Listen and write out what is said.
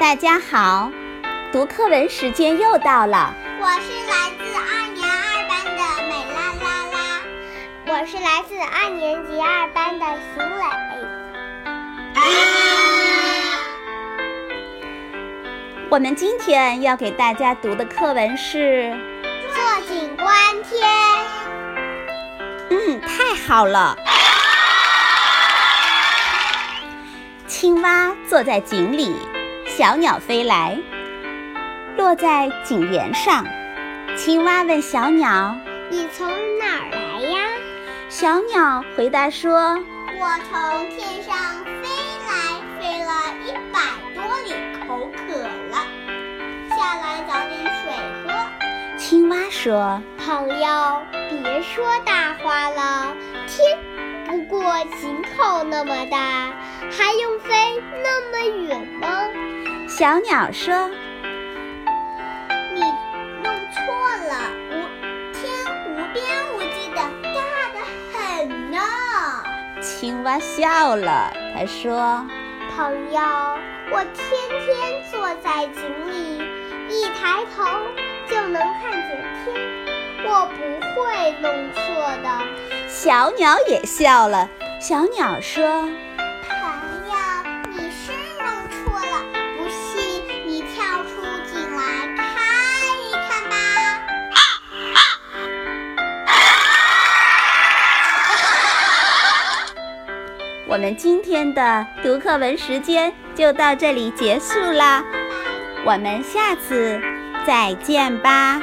大家好，读课文时间又到了。我是来自二年二班的美拉拉拉，我是来自二年级二班的邢磊。我们今天要给大家读的课文是《坐井观天》。嗯，太好了。青蛙坐在井里，小鸟飞来，落在井沿上。青蛙问小鸟：“你从哪儿来呀？”小鸟回答说：“我从天上飞来，飞了一百多里，口渴了，下来找点水喝。”青蛙说：“朋友，别说大话了，天不过井口那么大。”还用飞那么远吗？小鸟说：“你弄错了，无天无边无际的，大的很呢。”青蛙笑了，他说：“朋友，我天天坐在井里，一抬头就能看见天，我不会弄错的。”小鸟也笑了，小鸟说。我们今天的读课文时间就到这里结束啦，我们下次再见吧。